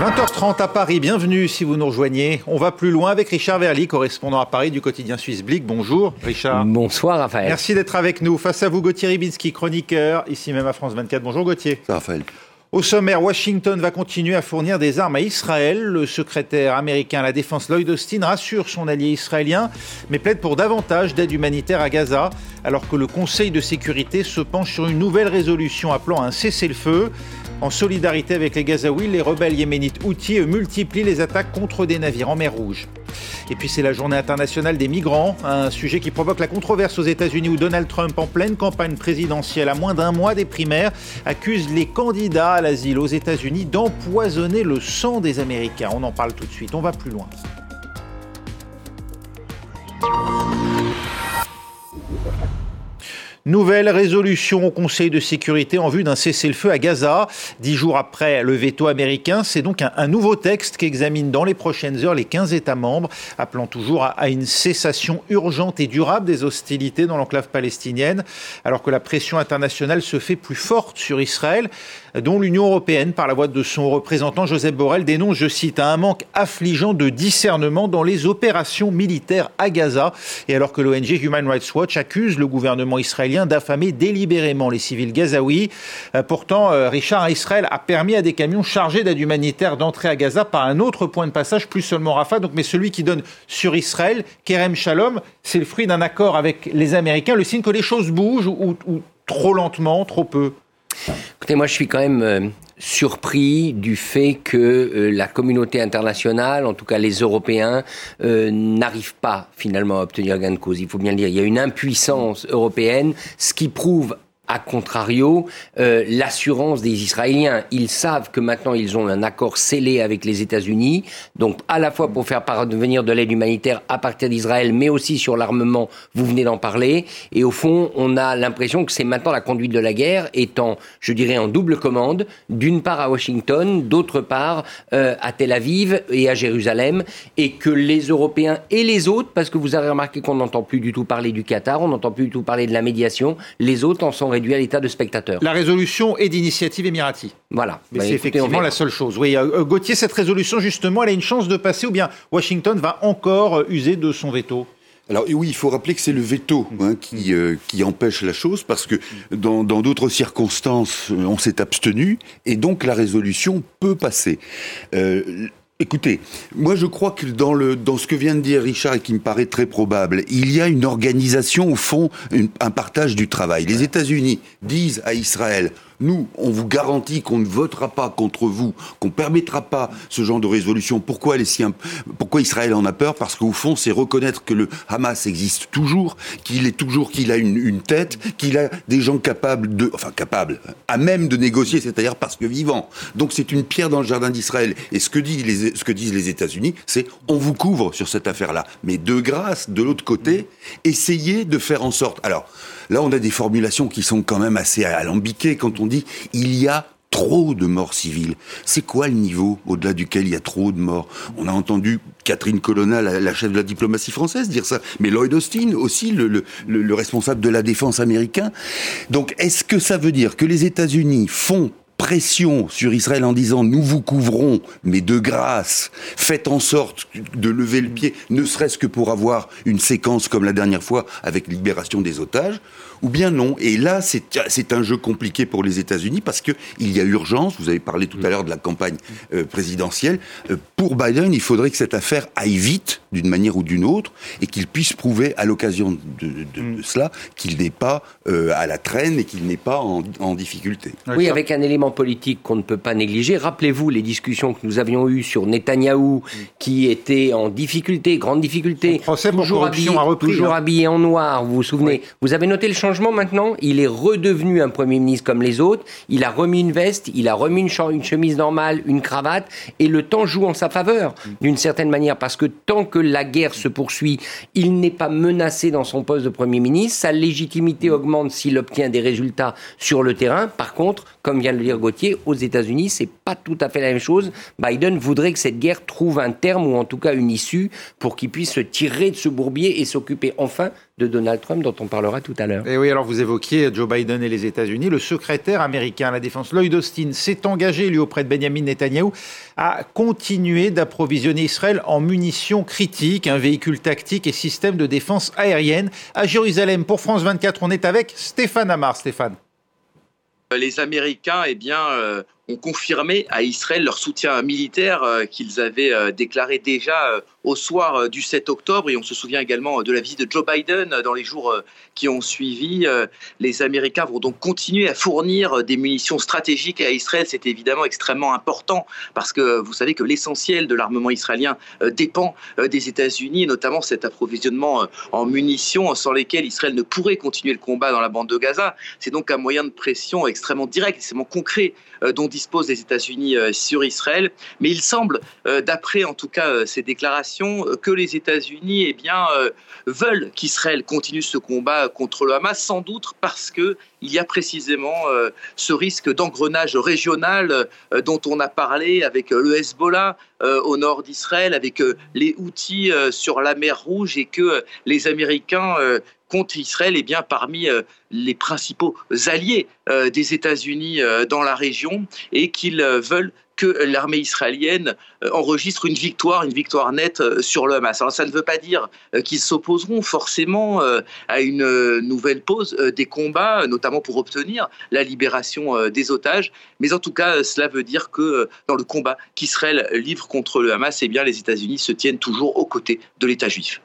20h30 à Paris, bienvenue si vous nous rejoignez. On va plus loin avec Richard Verly, correspondant à Paris du quotidien Suisse Blick. Bonjour Richard. Bonsoir Raphaël. Merci d'être avec nous. Face à vous Gauthier Ribinski, chroniqueur, ici même à France 24. Bonjour Gauthier. Raphaël. Au sommaire, Washington va continuer à fournir des armes à Israël. Le secrétaire américain à la Défense Lloyd Austin rassure son allié israélien, mais plaide pour davantage d'aide humanitaire à Gaza, alors que le Conseil de sécurité se penche sur une nouvelle résolution appelant à un cessez-le-feu. En solidarité avec les Gazaouis, les rebelles yéménites Houthis multiplient les attaques contre des navires en mer Rouge. Et puis c'est la journée internationale des migrants, un sujet qui provoque la controverse aux États-Unis où Donald Trump, en pleine campagne présidentielle à moins d'un mois des primaires, accuse les candidats à l'asile aux États-Unis d'empoisonner le sang des Américains. On en parle tout de suite, on va plus loin. Nouvelle résolution au Conseil de sécurité en vue d'un cessez-le-feu à Gaza. Dix jours après le veto américain, c'est donc un, nouveau texte qu'examine dans les prochaines heures les 15 États membres, appelant toujours à, une cessation urgente et durable des hostilités dans l'enclave palestinienne, alors que la pression internationale se fait plus forte sur Israël, dont l'Union européenne, par la voix de son représentant Joseph Borrell, dénonce, je cite, un manque affligeant de discernement dans les opérations militaires à Gaza, et alors que l'ONG Human Rights Watch accuse le gouvernement israélien d'affamer délibérément les civils gazaouis. Euh, pourtant, euh, Richard, Israël a permis à des camions chargés d'aide humanitaire d'entrer à Gaza par un autre point de passage, plus seulement Rafah, donc, mais celui qui donne sur Israël, Kerem Shalom. C'est le fruit d'un accord avec les Américains, le signe que les choses bougent ou, trop lentement, trop peu? Écoutez, moi je suis quand même euh, surpris du fait que euh, la communauté internationale, en tout cas les Européens, euh, n'arrivent pas finalement à obtenir gain de cause. Il faut bien le dire. Il y a une impuissance européenne, ce qui prouve a contrario, euh, l'assurance des Israéliens. Ils savent que maintenant ils ont un accord scellé avec les États-Unis, donc à la fois pour faire parvenir de l'aide humanitaire à partir d'Israël, mais aussi sur l'armement, vous venez d'en parler. Et au fond, on a l'impression que c'est maintenant la conduite de la guerre étant, je dirais, en double commande, d'une part à Washington, d'autre part euh, à Tel Aviv et à Jérusalem, et que les Européens et les autres, parce que vous avez remarqué qu'on n'entend plus du tout parler du Qatar, on n'entend plus du tout parler de la médiation, les autres en sont réduit à l'état de spectateur. La résolution est d'initiative émirati. Voilà. Mais bah, c'est effectivement la seule chose. Oui, euh, Gauthier, cette résolution, justement, elle a une chance de passer ou bien Washington va encore euh, user de son veto? Alors oui, il faut rappeler que c'est le veto hein, qui, euh, qui empêche la chose, parce que dans d'autres circonstances, on s'est abstenu, et donc la résolution peut passer. Écoutez, moi je crois que dans, le, dans ce que vient de dire Richard et qui me paraît très probable, il y a une organisation au fond, un partage du travail. Les États-Unis disent à Israël, nous, on vous garantit qu'on ne votera pas contre vous, qu'on ne permettra pas ce genre de résolution. Pourquoi, les siens, pourquoi Israël en a peur? Parce qu'au fond, c'est reconnaître que le Hamas existe toujours, qu'il est toujours, qu'il a une, tête, qu'il a des gens capables de, enfin capables, à même de négocier, c'est-à-dire parce que vivants. Donc c'est une pierre dans le jardin d'Israël. Et ce que, dit ce que disent les États-Unis, c'est on vous couvre sur cette affaire-là. Mais de grâce, de l'autre côté, essayez de faire en sorte. Alors, Là, on a des formulations qui sont quand même assez alambiquées quand on dit il y a trop de morts civiles. C'est quoi le niveau au-delà duquel il y a trop de morts? On a entendu Catherine Colonna, la, chef de la diplomatie française, dire ça, mais Lloyd Austin aussi, le, le responsable de la défense américain. Donc, est-ce que ça veut dire que les États-Unis font pression sur Israël en disant nous vous couvrons, mais de grâce, faites en sorte de lever le pied, ne serait-ce que pour avoir une séquence comme la dernière fois avec libération des otages, ou bien non. Et là, c'est un jeu compliqué pour les États-Unis parce qu'il y a urgence. Vous avez parlé tout à l'heure de la campagne euh, présidentielle. Euh, pour Biden, il faudrait que cette affaire aille vite, d'une manière ou d'une autre, et qu'il puisse prouver à l'occasion de, mm. cela qu'il n'est pas euh, à la traîne et qu'il n'est pas en, en, difficulté. Oui, avec un élément politique qu'on ne peut pas négliger. Rappelez-vous les discussions que nous avions eues sur Netanyahou, qui était en difficulté, grande difficulté, toujours, habillé, toujours hein. habillé en noir. Vous vous souvenez Vous avez noté le changement maintenant? Il est redevenu un Premier ministre comme les autres. Il a remis une veste, il a remis une, une chemise normale, une cravate, et le temps joue en sa faveur, d'une certaine manière, parce que tant que la guerre se poursuit, il n'est pas menacé dans son poste de Premier ministre. Sa légitimité augmente s'il obtient des résultats sur le terrain. Par contre, comme vient de le dire Gauthier, aux États-Unis, c'est pas tout à fait la même chose. Biden voudrait que cette guerre trouve un terme ou en tout cas une issue pour qu'il puisse se tirer de ce bourbier et s'occuper enfin de Donald Trump, dont on parlera tout à l'heure. Et oui, alors vous évoquiez Joe Biden et les États-Unis. Le secrétaire américain à la défense, Lloyd Austin, s'est engagé, lui, auprès de Benjamin Netanyahu, à continuer d'approvisionner Israël en munitions critiques, un véhicule tactique et système de défense aérienne. À Jérusalem, pour France 24, on est avec Stéphane Amar. Stéphane. Les Américains, eh bien, euh, ont confirmé à Israël leur soutien militaire euh, qu'ils avaient euh, déclaré déjà euh, au soir du 7 octobre. Et on se souvient également de la visite de Joe Biden dans les jours qui ont suivi. Les Américains vont donc continuer à fournir des munitions stratégiques à Israël. C'est évidemment extrêmement important parce que vous savez que l'essentiel de l'armement israélien dépend des États-Unis, notamment cet approvisionnement en munitions sans lesquelles Israël ne pourrait continuer le combat dans la bande de Gaza. C'est donc un moyen de pression extrêmement direct, extrêmement concret dont disposent les États-Unis euh, sur Israël. Mais il semble, euh, d'après en tout cas euh, ces déclarations, que les États-Unis eh bien, veulent qu'Israël continue ce combat contre le Hamas, sans doute parce que il y a précisément ce risque d'engrenage régional dont on a parlé avec le Hezbollah au nord d'Israël, avec les outils sur la mer Rouge et que les Américains contre Israël est bien parmi euh, les principaux alliés euh, des États-Unis euh, dans la région et qu'ils veulent que l'armée israélienne enregistre une victoire, une victoire nette sur le Hamas. Alors ça ne veut pas dire qu'ils s'opposeront forcément à une nouvelle pause des combats, notamment pour obtenir la libération des otages, mais en tout cas cela veut dire que dans le combat qu'Israël livre contre le Hamas, eh bien les États-Unis se tiennent toujours aux côtés de l'État juif.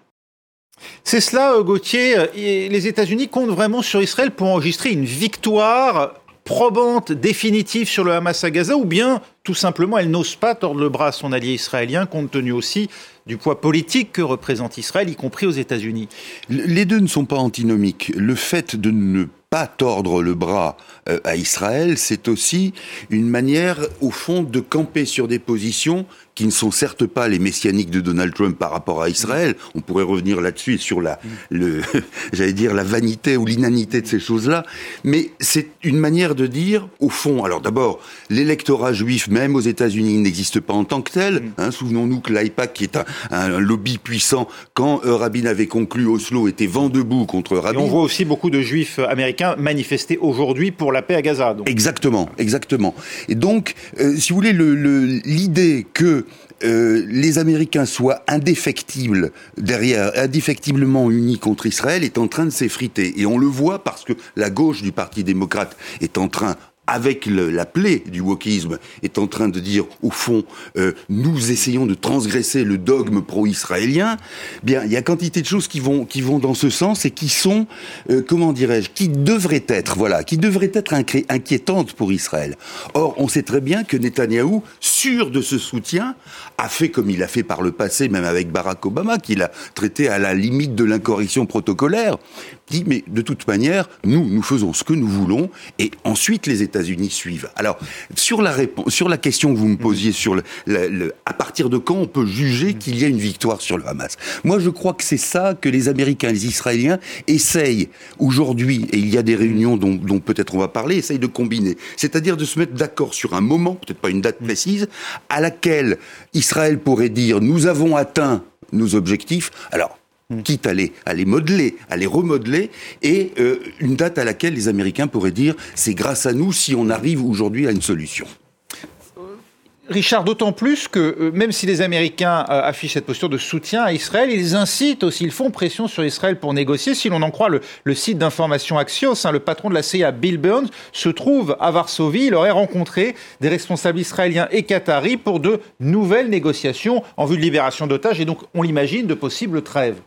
C'est cela, euh, Gauthier. Les États-Unis comptent vraiment sur Israël pour enregistrer une victoire probante, définitive sur le Hamas à Gaza, ou bien tout simplement elle n'ose pas tordre le bras à son allié israélien, compte tenu aussi du poids politique que représente Israël, y compris aux États-Unis. Les deux ne sont pas antinomiques. Le fait de ne pas tordre le bras euh, à Israël, c'est aussi une manière, au fond, de camper sur des positions qui ne sont certes pas les messianiques de Donald Trump par rapport à Israël. On pourrait revenir là-dessus sur la, le, j'allais dire la vanité ou l'inanité de ces choses-là. Mais c'est une manière de dire, au fond, alors d'abord, l'électorat juif, même aux États-Unis, n'existe pas en tant que tel. Hein, Souvenons-nous que l'AIPAC, qui est un, lobby puissant, quand euh, Rabin avait conclu Oslo, était vent debout contre Rabin. Et on voit aussi beaucoup de juifs américains manifester aujourd'hui pour la paix à Gaza. Donc. Exactement, exactement. Et donc, euh, si vous voulez, l'idée le, que euh, les Américains soient indéfectibles derrière, indéfectiblement unis contre Israël est en train de s'effriter. Et on le voit parce que la gauche du Parti démocrate est en train avec la plaie du wokisme, est en train de dire, au fond, euh, nous essayons de transgresser le dogme pro-israélien, bien, il y a quantité de choses qui vont, qui vont dans ce sens et qui sont, euh, comment dirais-je, qui devraient être, voilà, qui devraient être inquiétantes pour Israël. Or, on sait très bien que Netanyahou, sûr de ce soutien, a fait comme il a fait par le passé, même avec Barack Obama, qu'il a traité à la limite de l'incorrection protocolaire, dit, mais de toute manière, nous, nous faisons ce que nous voulons, et ensuite les États-Unis suivent. Alors, sur la, réponse, sur la question que vous me posiez, sur le, à partir de quand on peut juger qu'il y a une victoire sur le Hamas? Moi, je crois que c'est ça que les Américains et les Israéliens essayent aujourd'hui, et il y a des réunions dont, dont peut-être on va parler, essayent de combiner. C'est-à-dire de se mettre d'accord sur un moment, peut-être pas une date précise, à laquelle Israël pourrait dire, nous avons atteint nos objectifs. Alors, Hmm. quitte à les, à les modeler, à les remodeler, et euh, une date à laquelle les Américains pourraient dire c'est grâce à nous si on arrive aujourd'hui à une solution. Richard, d'autant plus que euh, même si les Américains euh, affichent cette posture de soutien à Israël, ils incitent aussi, ils font pression sur Israël pour négocier. Si l'on en croit le, site d'information Axios, hein, le patron de la CIA, Bill Burns, se trouve à Varsovie. Il aurait rencontré des responsables israéliens et qataris pour de nouvelles négociations en vue de libération d'otages et donc, on l'imagine, de possibles trêves.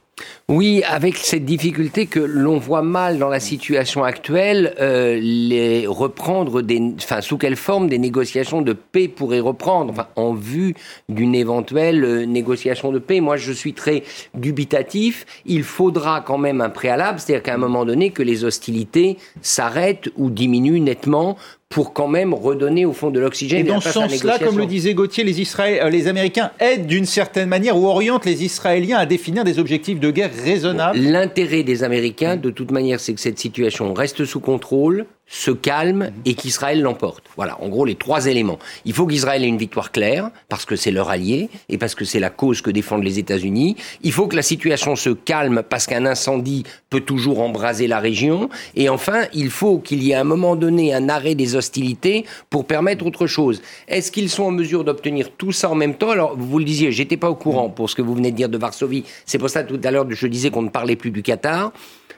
Oui, avec cette difficulté que l'on voit mal dans la situation actuelle, euh, les reprendre des, enfin, sous quelle forme des négociations de paix pourraient reprendre, enfin, en vue d'une éventuelle euh, négociation de paix. Moi, je suis très dubitatif. Il faudra quand même un préalable, c'est-à-dire qu'à un moment donné, que les hostilités s'arrêtent ou diminuent nettement pour quand même redonner au fond de l'oxygène. Et dans ce sens-là, comme le disait Gauthier, les, euh, les Américains aident d'une certaine manière ou orientent les Israéliens à définir des objectifs de guerre raisonnables. L'intérêt des Américains, de toute manière, c'est que cette situation reste sous contrôle, se calme et qu'Israël l'emporte. Voilà, en gros les trois éléments. Il faut qu'Israël ait une victoire claire parce que c'est leur allié et parce que c'est la cause que défendent les États-Unis. Il faut que la situation se calme parce qu'un incendie peut toujours embraser la région. Et enfin, il faut qu'il y ait à un moment donné un arrêt des hostilités pour permettre autre chose. Est-ce qu'ils sont en mesure d'obtenir tout ça en même temps? Alors, vous le disiez, j'étais pas au courant pour ce que vous venez de dire de Varsovie. C'est pour ça tout à l'heure je disais qu'on ne parlait plus du Qatar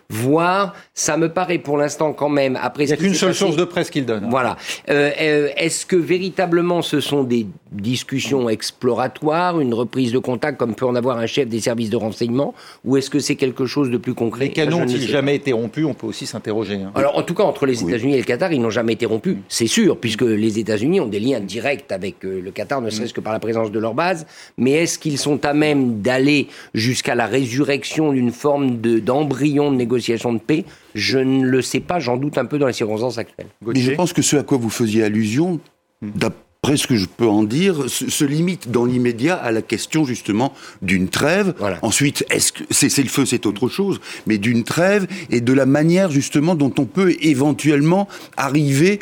voir, ça me paraît pour l'instant quand même, après... Il n'y a qu'une seule source de presse qu'il donne. Hein. Voilà. Euh, euh, Est-ce que véritablement ce sont des discussions exploratoires, une reprise de contact comme peut en avoir un chef des services de renseignement, ou est-ce que c'est quelque chose de plus concret? Les canons n'ont jamais été rompus, on peut aussi s'interroger. Hein. Alors en tout cas, entre les États-Unis et le Qatar, ils n'ont jamais été rompus, c'est sûr, puisque les États-Unis ont des liens directs avec euh, le Qatar, ne serait-ce que par la présence de leur base, mais est-ce qu'ils sont à même d'aller jusqu'à la résurrection d'une forme d'embryon de négociation de paix Je ne le sais pas, j'en doute un peu dans les circonstances actuelles. Mais je pense que ce à quoi vous faisiez allusion, d'après ce que je peux en dire, se, limite dans l'immédiat à la question justement d'une trêve. Ensuite, est-ce que c'est le feu, c'est autre chose, mais d'une trêve et de la manière justement dont on peut éventuellement arriver,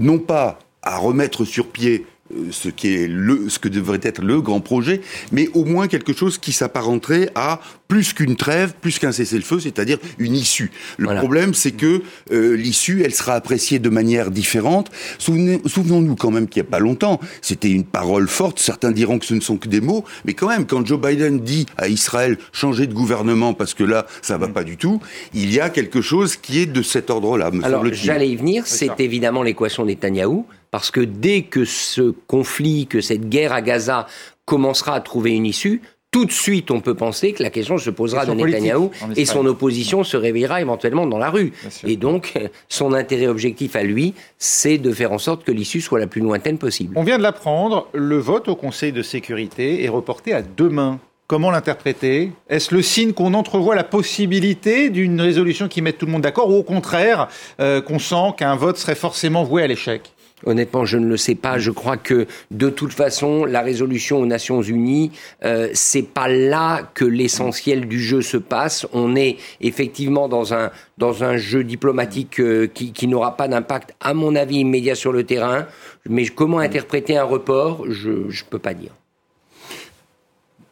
non pas à remettre sur pied ce qui est le, ce que devrait être le grand projet, mais au moins quelque chose qui s'apparenterait à plus qu'une trêve, plus qu'un cessez-le-feu, c'est-à-dire une issue. Le problème, c'est que euh, l'issue, elle sera appréciée de manière différente. Souvenons-nous quand même qu'il n'y a pas longtemps, c'était une parole forte. Certains diront que ce ne sont que des mots, mais quand même, quand Joe Biden dit à Israël changer de gouvernement parce que là, ça va pas du tout, il y a quelque chose qui est de cet ordre-là. Alors, j'allais y venir. C'est évidemment l'équation Netanyahou parce que dès que ce conflit, que cette guerre à Gaza commencera à trouver une issue, tout de suite, on peut penser que la question se posera de Netanyahou et son opposition se réveillera éventuellement dans la rue. Et donc, son intérêt objectif à lui, c'est de faire en sorte que l'issue soit la plus lointaine possible. On vient de l'apprendre, le vote au Conseil de sécurité est reporté à demain. Comment l'interpréter? Est-ce le signe qu'on entrevoit la possibilité d'une résolution qui mette tout le monde d'accord ou au contraire euh, qu'on sent qu'un vote serait forcément voué à l'échec? Honnêtement, je ne le sais pas. Je crois que de toute façon, la résolution aux Nations Unies, euh, c'est pas là que l'essentiel du jeu se passe. On est effectivement dans un dans un jeu diplomatique euh, qui, qui n'aura pas d'impact, à mon avis, immédiat sur le terrain. Mais comment interpréter un report, je ne peux pas dire.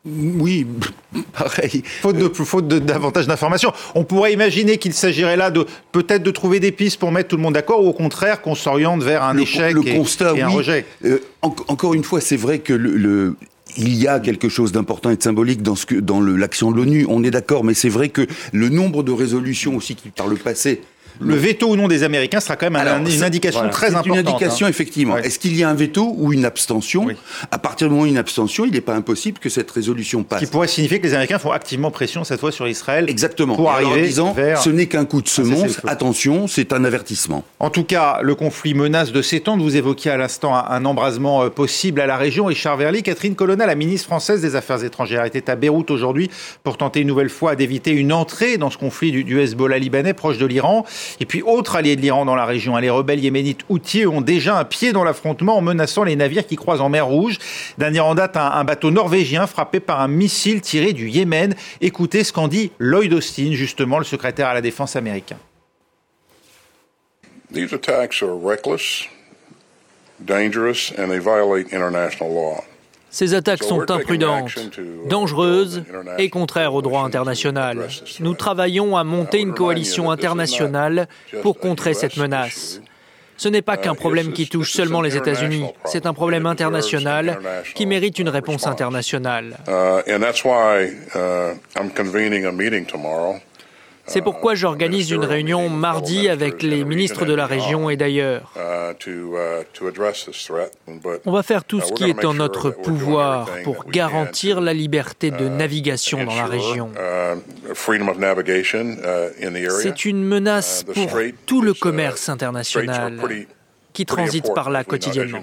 Oui, pareil. Faute de faute davantage d'informations. On pourrait imaginer qu'il s'agirait là de peut-être de trouver des pistes pour mettre tout le monde d'accord, ou au contraire qu'on s'oriente vers un échec et, et, un rejet. Euh, encore une fois, c'est vrai que le, il y a quelque chose d'important et de symbolique dans, ce que, dans l'action de l'ONU, on est d'accord, mais c'est vrai que le nombre de résolutions aussi qui, par le passé, le veto ou non des Américains sera quand même une indication très importante. Une indication, hein. effectivement. Est-ce qu'il y a un veto ou une abstention À partir du moment où il y a une abstention, il n'est pas impossible que cette résolution passe. Ce qui pourrait signifier que les Américains font activement pression cette fois sur Israël. Exactement. Pour arriver en disant, ce n'est qu'un coup de semonce. Attention, c'est un avertissement. En tout cas, le conflit menace de s'étendre. Vous évoquiez à l'instant un embrasement euh, possible à la région. Richard Verly, Catherine Colonna, la ministre française des Affaires étrangères, était à Beyrouth aujourd'hui pour tenter une nouvelle fois d'éviter une entrée dans ce conflit du, du Hezbollah libanais proche de l'Iran. Et puis, autre de l'Iran dans la région. Les rebelles yéménites Houthis ont déjà un pied dans l'affrontement en menaçant les navires qui croisent en mer Rouge. Dernier en date, un, bateau norvégien frappé par un missile tiré du Yémen. Écoutez ce qu'en dit Lloyd Austin, justement le secrétaire à la défense américain. These attacks are reckless, dangerous, and they violate international law. Ces attaques sont imprudentes, dangereuses et contraires au droit international. Nous travaillons à monter une coalition internationale pour contrer cette menace. Ce n'est pas qu'un problème qui touche seulement les États-Unis, c'est un problème international qui mérite une réponse internationale. C'est pourquoi j'organise une réunion mardi avec les ministres de la région et d'ailleurs. On va faire tout ce qui est en notre pouvoir pour garantir la liberté de navigation dans la région. C'est une menace pour tout le commerce international qui transite par là quotidiennement.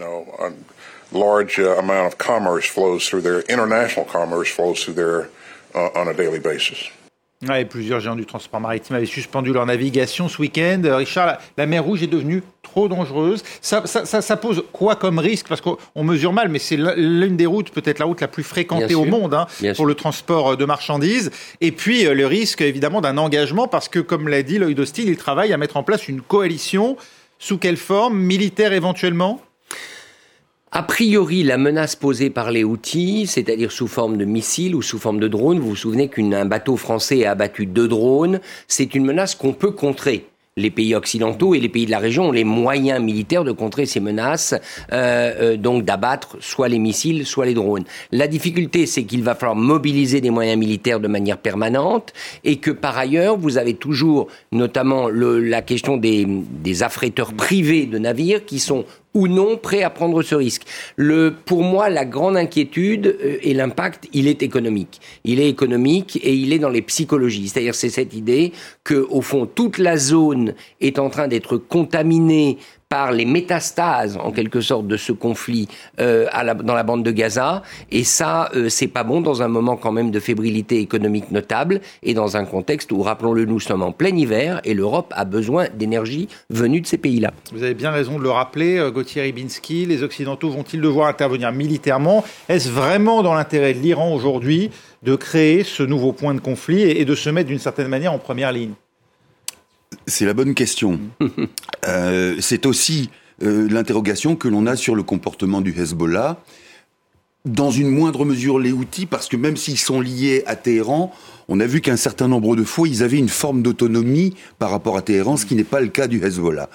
large amount of commerce flows through there, international commerce flows through there on a daily basis plusieurs géants du transport maritime avaient suspendu leur navigation ce week-end. Euh, Richard, la, mer Rouge est devenue trop dangereuse. Ça, pose quoi comme risque? Parce qu'on mesure mal, mais c'est l'une des routes, peut-être la route la plus fréquentée au monde hein, pour le transport euh, de marchandises. Et puis euh, le risque, évidemment, d'un engagement, parce que, comme l'a dit Lloyd Austin, il travaille à mettre en place une coalition Sous quelle forme? Militaire éventuellement? A priori, la menace posée par les outils, c'est-à-dire sous forme de missiles ou sous forme de drones, vous vous souvenez qu'un bateau français a abattu deux drones, c'est une menace qu'on peut contrer les pays occidentaux et les pays de la région ont les moyens militaires de contrer ces menaces, euh, euh, donc d'abattre soit les missiles, soit les drones. La difficulté, c'est qu'il va falloir mobiliser des moyens militaires de manière permanente et que par ailleurs, vous avez toujours notamment le, la question des, des affréteurs privés de navires qui sont ou non prêt à prendre ce risque. Le, pour moi, la grande inquiétude euh, et l'impact, il est économique. Il est économique et il est dans les psychologies. C'est-à-dire, c'est cette idée que, au fond, toute la zone est en train d'être contaminée par les métastases en quelque sorte de ce conflit euh, à la, dans la bande de Gaza. Et ça euh, c'est pas bon dans un moment quand même de fébrilité économique notable et dans un contexte où rappelons-le nous sommes en plein hiver et l'Europe a besoin d'énergie venue de ces pays-là. Vous avez bien raison de le rappeler euh, Gauthier Ribinski, les occidentaux vont-ils devoir intervenir militairement? Est-ce vraiment dans l'intérêt de l'Iran aujourd'hui de créer ce nouveau point de conflit et de se mettre d'une certaine manière en première ligne? C'est la bonne question. Euh, c'est aussi euh, l'interrogation que l'on a sur le comportement du Hezbollah. Dans une moindre mesure, les outils, parce que même s'ils sont liés à Téhéran, on a vu qu'un certain nombre de fois, ils avaient une forme d'autonomie par rapport à Téhéran, ce qui n'est pas le cas du Hezbollah.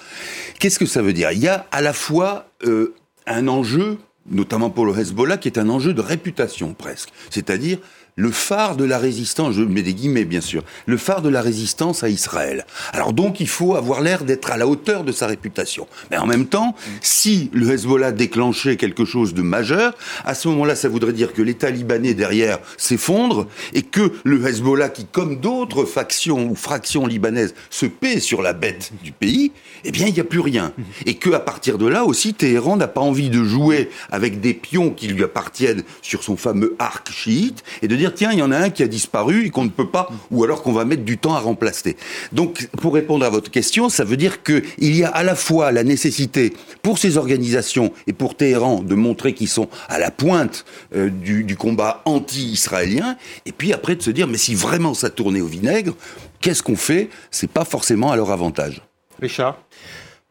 Qu'est-ce que ça veut dire? Il y a à la fois euh, un enjeu, notamment pour le Hezbollah, qui est un enjeu de réputation presque. C'est-à-dire, le phare de la résistance, je mets des guillemets bien sûr, le phare de la résistance à Israël. Alors donc il faut avoir l'air d'être à la hauteur de sa réputation. Mais en même temps, si le Hezbollah déclenchait quelque chose de majeur, à ce moment-là, ça voudrait dire que l'État libanais derrière s'effondre et que le Hezbollah, qui comme d'autres factions ou fractions libanaises se paie sur la bête du pays, eh bien il n'y a plus rien. Et que à partir de là aussi, Téhéran n'a pas envie de jouer avec des pions qui lui appartiennent sur son fameux arc chiite et de dire tiens, il y en a un qui a disparu et qu'on ne peut pas, ou alors qu'on va mettre du temps à remplacer. Donc, pour répondre à votre question, ça veut dire qu'il y a à la fois la nécessité pour ces organisations et pour Téhéran de montrer qu'ils sont à la pointe euh, du, du combat anti-israélien, et puis après de se dire, mais si vraiment ça tournait au vinaigre, qu'est-ce qu'on fait? C'est pas forcément à leur avantage. Richard?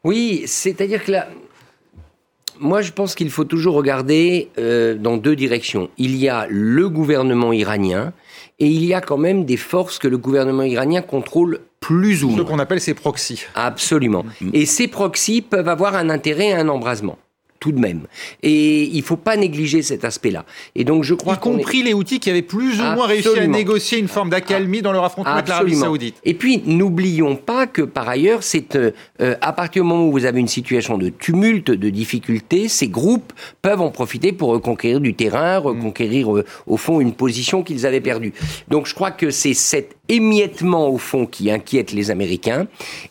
Oui, c'est-à-dire que là, moi, je pense qu'il faut toujours regarder euh, dans deux directions. Il y a le gouvernement iranien et il y a quand même des forces que le gouvernement iranien contrôle plus ou moins. Ce qu'on appelle ses proxys. Absolument. Mm. Et ces proxys peuvent avoir un intérêt à un embrasement tout de même. Et il faut pas négliger cet aspect-là. Et donc je crois y compris les outils qui avaient plus ou moins réussi à négocier une forme d'accalmie dans leur affrontement avec l'Arabie Saoudite. Et puis n'oublions pas que par ailleurs, c'est euh, euh, à partir du moment où vous avez une situation de tumulte, de difficulté, ces groupes peuvent en profiter pour reconquérir du terrain, reconquérir euh, au fond une position qu'ils avaient perdue. Donc je crois que c'est cet émiettement au fond qui inquiète les Américains.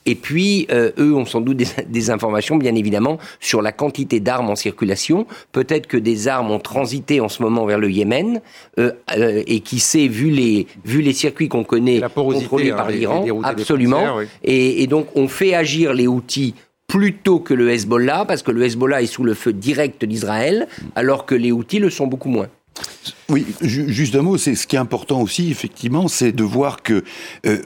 Et puis eux ont sans doute des, des informations, bien évidemment, sur la quantité d'armes en circulation. Peut-être que des armes ont transité en ce moment vers le Yémen euh, euh, et qui sait, vu les, vu les circuits qu'on connaît contrôlés par hein, l'Iran, absolument. et, et donc on fait agir les outils plutôt que le Hezbollah, parce que le Hezbollah est sous le feu direct d'Israël, alors que les outils le sont beaucoup moins. Oui, juste un mot, c'est ce qui est important aussi, effectivement, c'est de voir que euh,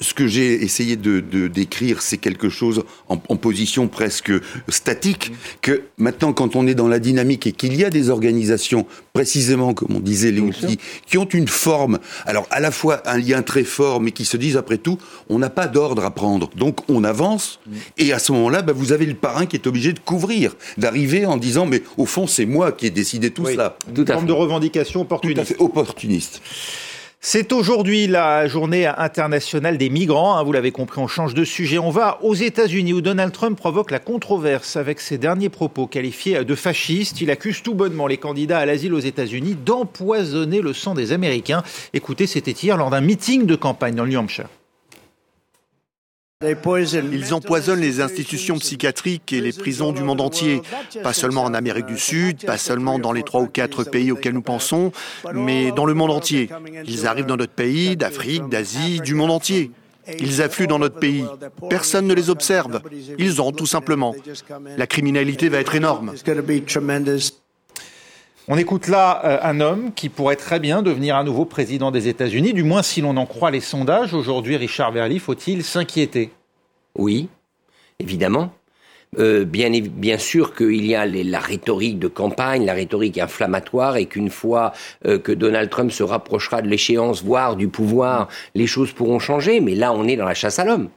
ce que j'ai essayé de, décrire, c'est quelque chose en, position presque statique, que maintenant, quand on est dans la dynamique et qu'il y a des organisations, précisément, comme on disait, les outils, qui ont une forme, alors à la fois un lien très fort, mais qui se disent, après tout, on n'a pas d'ordre à prendre. Donc, on avance, et à ce moment-là, bah, vous avez le parrain qui est obligé de couvrir, d'arriver en disant, mais au fond, c'est moi qui ai décidé tout cela. Une forme de revendication opportuniste. Tout à fait opportuniste. C'est aujourd'hui la journée internationale des migrants. Hein, vous l'avez compris, on change de sujet. On va aux États-Unis où Donald Trump provoque la controverse avec ses derniers propos qualifiés de fascistes. Il accuse tout bonnement les candidats à l'asile aux États-Unis d'empoisonner le sang des Américains. Écoutez, c'était hier lors d'un meeting de campagne dans le New Hampshire. Ils empoisonnent les institutions psychiatriques et les prisons du monde entier, pas seulement en Amérique du Sud, pas seulement dans les trois ou quatre pays auxquels nous pensons, mais dans le monde entier. Ils arrivent dans notre pays, d'Afrique, d'Asie, du monde entier. Ils affluent dans notre pays. Personne ne les observe. Ils ont tout simplement. La criminalité va être énorme. On écoute là euh, un homme qui pourrait très bien devenir à nouveau président des États-Unis, du moins si l'on en croit les sondages. Aujourd'hui, Richard Verly, faut-il s'inquiéter? Oui, évidemment. euh, bien, sûr qu'il y a la rhétorique de campagne, la rhétorique inflammatoire, et qu'une fois euh, que Donald Trump se rapprochera de l'échéance, voire du pouvoir, les choses pourront changer. Mais là, on est dans la chasse à l'homme.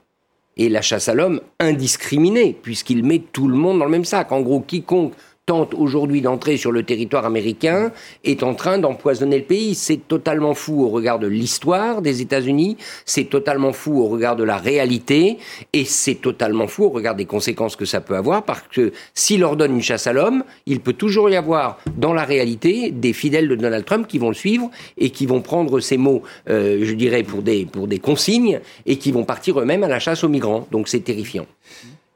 Et la chasse à l'homme indiscriminée, puisqu'il met tout le monde dans le même sac. En gros, quiconque tente aujourd'hui d'entrer sur le territoire américain est en train d'empoisonner le pays. C'est totalement fou au regard de l'histoire des États-Unis, c'est totalement fou au regard de la réalité, et c'est totalement fou au regard des conséquences que ça peut avoir, parce que s'il ordonne une chasse à l'homme, il peut toujours y avoir dans la réalité des fidèles de Donald Trump qui vont le suivre et qui vont prendre ces mots, euh, je dirais, pour des, pour des consignes, et qui vont partir eux-mêmes à la chasse aux migrants. Donc c'est terrifiant.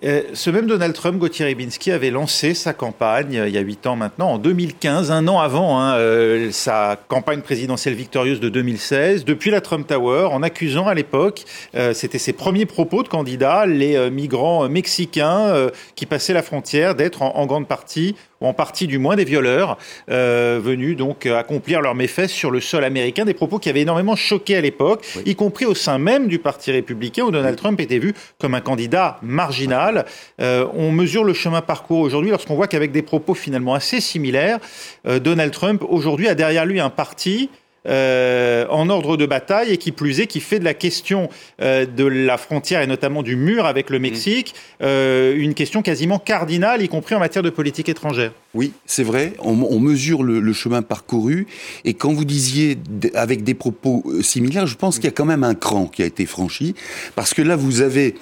Euh, ce même Donald Trump, Gauthier Ribinski, avait lancé sa campagne euh, il y a huit ans maintenant, en 2015, un an avant hein, euh, sa campagne présidentielle victorieuse de 2016, depuis la Trump Tower, en accusant à l'époque, c'était ses premiers propos de candidat, les migrants mexicains qui passaient la frontière d'être en, grande partie ou en partie du moins des violeurs euh, venus donc euh, accomplir leurs méfaits sur le sol américain, des propos qui avaient énormément choqué à l'époque, y compris au sein même du Parti républicain où Donald Trump était vu comme un candidat marginal. Euh, on mesure le chemin parcours aujourd'hui lorsqu'on voit qu'avec des propos finalement assez similaires, Donald Trump aujourd'hui a derrière lui un parti euh, en ordre de bataille et qui plus est, qui fait de la question euh, de la frontière et notamment du mur avec le Mexique euh, une question quasiment cardinale, y compris en matière de politique étrangère. Oui, c'est vrai. On, mesure le, chemin parcouru et quand vous disiez avec des propos similaires, je pense qu'il y a quand même un cran qui a été franchi parce que là vous avez,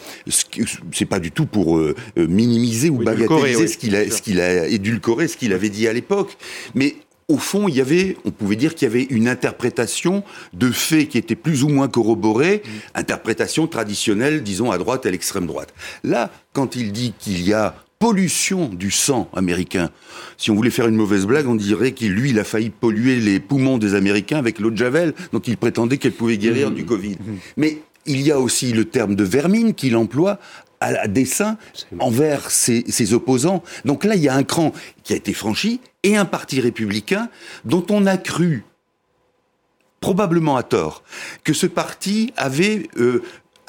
c'est pas du tout pour minimiser ou bagateliser ce qu'il a, ce qu'il a édulcoré, ce qu'il avait dit à l'époque, mais au fond, il y avait, on pouvait dire qu'il y avait une interprétation de faits qui était plus ou moins corroborée, interprétation traditionnelle, disons, à droite et à l'extrême droite. Là, quand il dit qu'il y a pollution du sang américain. Si on voulait faire une mauvaise blague, on dirait qu'il, lui, il a failli polluer les poumons des Américains avec l'eau de Javel, dont il prétendait qu'elle pouvait guérir mmh. du Covid. Mmh. Mais il y a aussi le terme de vermine qu'il emploie à dessein envers ses, opposants. Donc là, il y a un cran qui a été franchi et un parti républicain dont on a cru probablement à tort, que ce parti avait euh,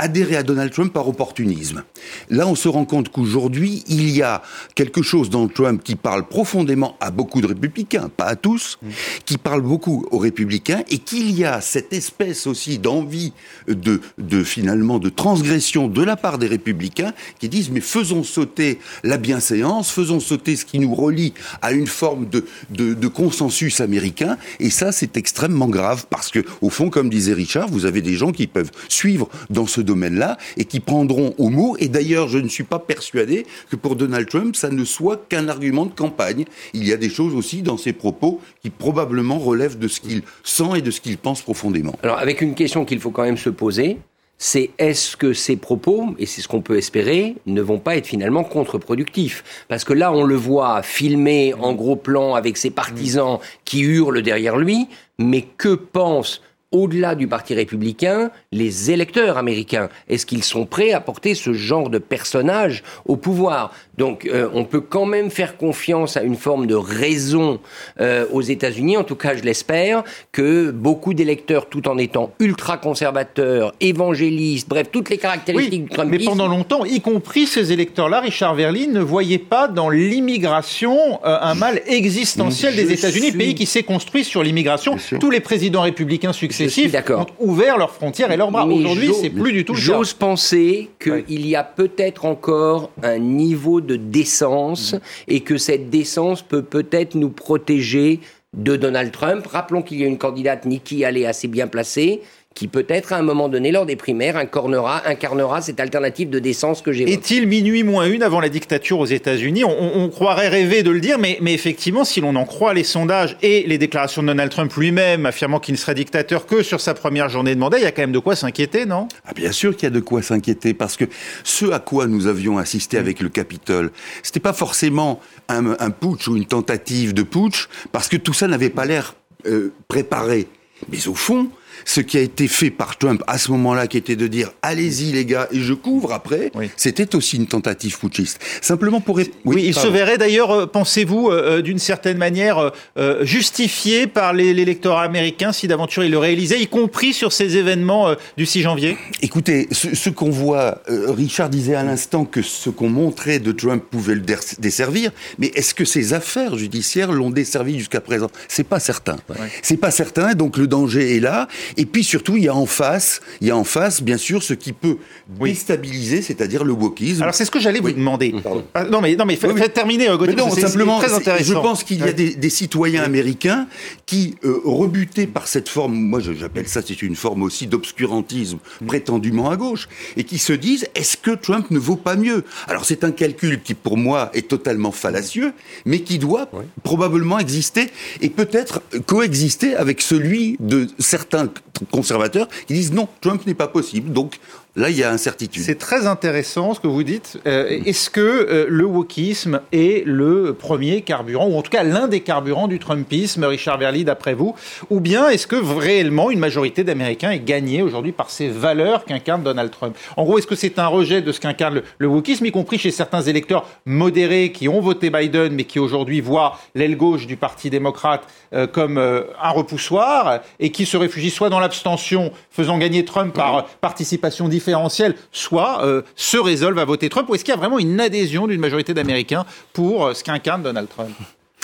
adhérer à Donald Trump par opportunisme. Là, on se rend compte qu'aujourd'hui, il y a quelque chose dans Trump qui parle profondément à beaucoup de républicains, pas à tous, mm. qui parle beaucoup aux républicains, et qu'il y a cette espèce aussi d'envie de, de finalement de transgression de la part des républicains qui disent mais faisons sauter la bienséance, faisons sauter ce qui nous relie à une forme de, de, de consensus américain, et ça c'est extrêmement grave parce que au fond, comme disait Richard, vous avez des gens qui peuvent suivre dans ce domaine domaine-là et qui prendront au mot. Et d'ailleurs, je ne suis pas persuadé que pour Donald Trump, ça ne soit qu'un argument de campagne. Il y a des choses aussi dans ses propos qui probablement relèvent de ce qu'il sent et de ce qu'il pense profondément. Alors, avec une question qu'il faut quand même se poser, c'est est-ce que ces propos, et c'est ce qu'on peut espérer, ne vont pas être finalement contre-productifs? Parce que là, on le voit filmé en gros plan avec ses partisans qui hurlent derrière lui, mais que pensent au-delà du Parti républicain, les électeurs américains. Est-ce qu'ils sont prêts à porter ce genre de personnage au pouvoir? Donc euh, on peut quand même faire confiance à une forme de raison euh, aux États-Unis, en tout cas je l'espère, que beaucoup d'électeurs, tout en étant ultra-conservateurs, évangélistes, bref, toutes les caractéristiques du Trumpisme... Mais pendant longtemps, y compris ces électeurs-là, Richard Verlin ne voyait pas dans l'immigration euh, un mal existentiel des États-Unis, pays qui s'est construit sur l'immigration. Tous les présidents républicains successifs ont ouvert leurs frontières et leurs bras. Aujourd'hui, c'est plus du tout le cas. J'ose penser qu'il y a peut-être encore un niveau de décence et que cette décence peut peut-être nous protéger de Donald Trump. Rappelons qu'il y a une candidate, Nikki Haley, assez bien placée, qui peut-être à un moment donné, lors des primaires, incarnera, incarnera cette alternative de décence que j'ai. Est-il minuit moins une avant la dictature aux États-Unis? On, croirait rêver de le dire, mais, mais effectivement, si l'on en croit les sondages et les déclarations de Donald Trump lui-même affirmant qu'il ne serait dictateur que sur sa première journée de mandat, il y a quand même de quoi s'inquiéter, non? Ah, Bien sûr qu'il y a de quoi s'inquiéter, parce que ce à quoi nous avions assisté avec le Capitole, c'était pas forcément un, un, putsch ou une tentative de putsch, parce que tout ça n'avait pas l'air euh, préparé. Mais au fond, ce qui a été fait par Trump à ce moment-là, qui était de dire allez-y les gars et je couvre après, c'était aussi une tentative putschiste. Simplement pour oui, il se verrait d'ailleurs, euh, pensez-vous, euh, euh, d'une certaine manière justifié par l'électorat américain si d'aventure il le réalisait, y compris sur ces événements du 6 janvier? Écoutez, ce, qu'on voit, Richard disait à l'instant que ce qu'on montrait de Trump pouvait le desservir, mais est-ce que ses affaires judiciaires l'ont desservi jusqu'à présent? C'est pas certain. C'est pas certain, donc le danger est là. Et puis surtout, il y a en face, il y a en face, bien sûr, ce qui peut déstabiliser, c'est-à-dire le wokisme. Alors c'est ce que j'allais vous demander. Ah, non mais non mais faites terminer, euh, Gauthier. non, simplement, très intéressant. je pense qu'il y a des, citoyens américains qui, euh, rebutés par cette forme, moi j'appelle ça, c'est une forme aussi d'obscurantisme prétendument à gauche, et qui se disent, est-ce que Trump ne vaut pas mieux? Alors c'est un calcul qui, pour moi, est totalement fallacieux, mais qui doit probablement exister et peut-être coexister avec celui de certains conservateurs qui disent non, Trump n'est pas possible. Donc Là, il y a incertitude. C'est très intéressant ce que vous dites. Euh, est-ce que euh, le wokisme est le premier carburant, ou en tout cas l'un des carburants du Trumpisme, Richard Verly, d'après vous? Ou bien est-ce que réellement une majorité d'Américains est gagnée aujourd'hui par ces valeurs qu'incarne Donald Trump? En gros, est-ce que c'est un rejet de ce qu'incarne le, wokisme, y compris chez certains électeurs modérés qui ont voté Biden, mais qui aujourd'hui voient l'aile gauche du Parti démocrate euh, comme un repoussoir, et qui se réfugient soit dans l'abstention, faisant gagner Trump par participation différente, soit euh, se résolvent à voter Trump Ou est-ce qu'il y a vraiment une adhésion d'une majorité d'Américains pour euh, ce qu'incarne Donald Trump?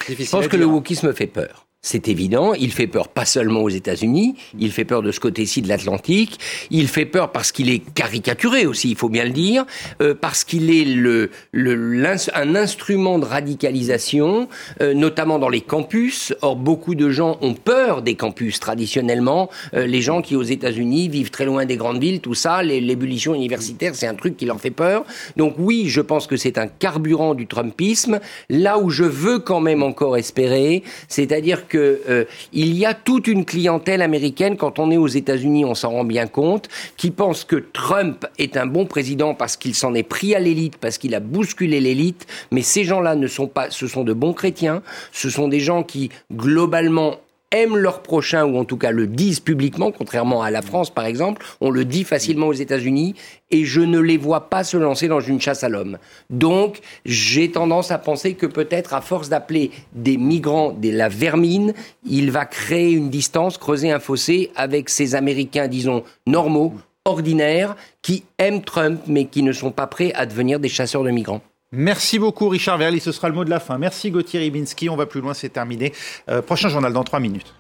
Je pense que le wokisme fait peur. C'est évident, il fait peur pas seulement aux États-Unis, il fait peur de ce côté-ci de l'Atlantique, il fait peur parce qu'il est caricaturé aussi, il faut bien le dire, euh, parce qu'il est le, le un instrument de radicalisation, euh, notamment dans les campus. Or, beaucoup de gens ont peur des campus traditionnellement. Euh, les gens qui aux États-Unis vivent très loin des grandes villes, tout ça, l'ébullition universitaire, c'est un truc qui leur fait peur. Donc oui, je pense que c'est un carburant du Trumpisme. Là où je veux quand même encore espérer, c'est-à-dire que euh, il y a toute une clientèle américaine quand on est aux États-Unis, on s'en rend bien compte, qui pense que Trump est un bon président parce qu'il s'en est pris à l'élite, parce qu'il a bousculé l'élite, mais ces gens-là ne sont pas, ce sont de bons chrétiens, ce sont des gens qui globalement aiment leur prochain, ou en tout cas le disent publiquement, contrairement à la France par exemple, on le dit facilement aux États-Unis, et je ne les vois pas se lancer dans une chasse à l'homme. Donc j'ai tendance à penser que peut-être à force d'appeler des migrants de la vermine, il va créer une distance, creuser un fossé avec ces Américains, disons, normaux, ordinaires, qui aiment Trump, mais qui ne sont pas prêts à devenir des chasseurs de migrants. Merci beaucoup Richard Verly, ce sera le mot de la fin. Merci Gauthier Ribinski, on va plus loin, c'est terminé. Euh, prochain journal dans 3 minutes.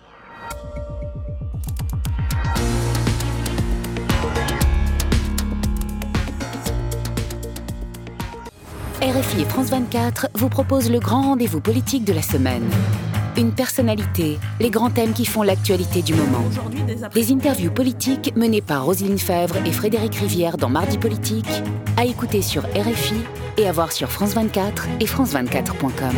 RFI et France 24 vous proposent le grand rendez-vous politique de la semaine. Une personnalité, les grands thèmes qui font l'actualité du moment. Des interviews politiques menées par Roselyne Fèvre et Frédéric Rivière dans Mardi Politique, à écouter sur RFI et à voir sur France 24 et France24.com.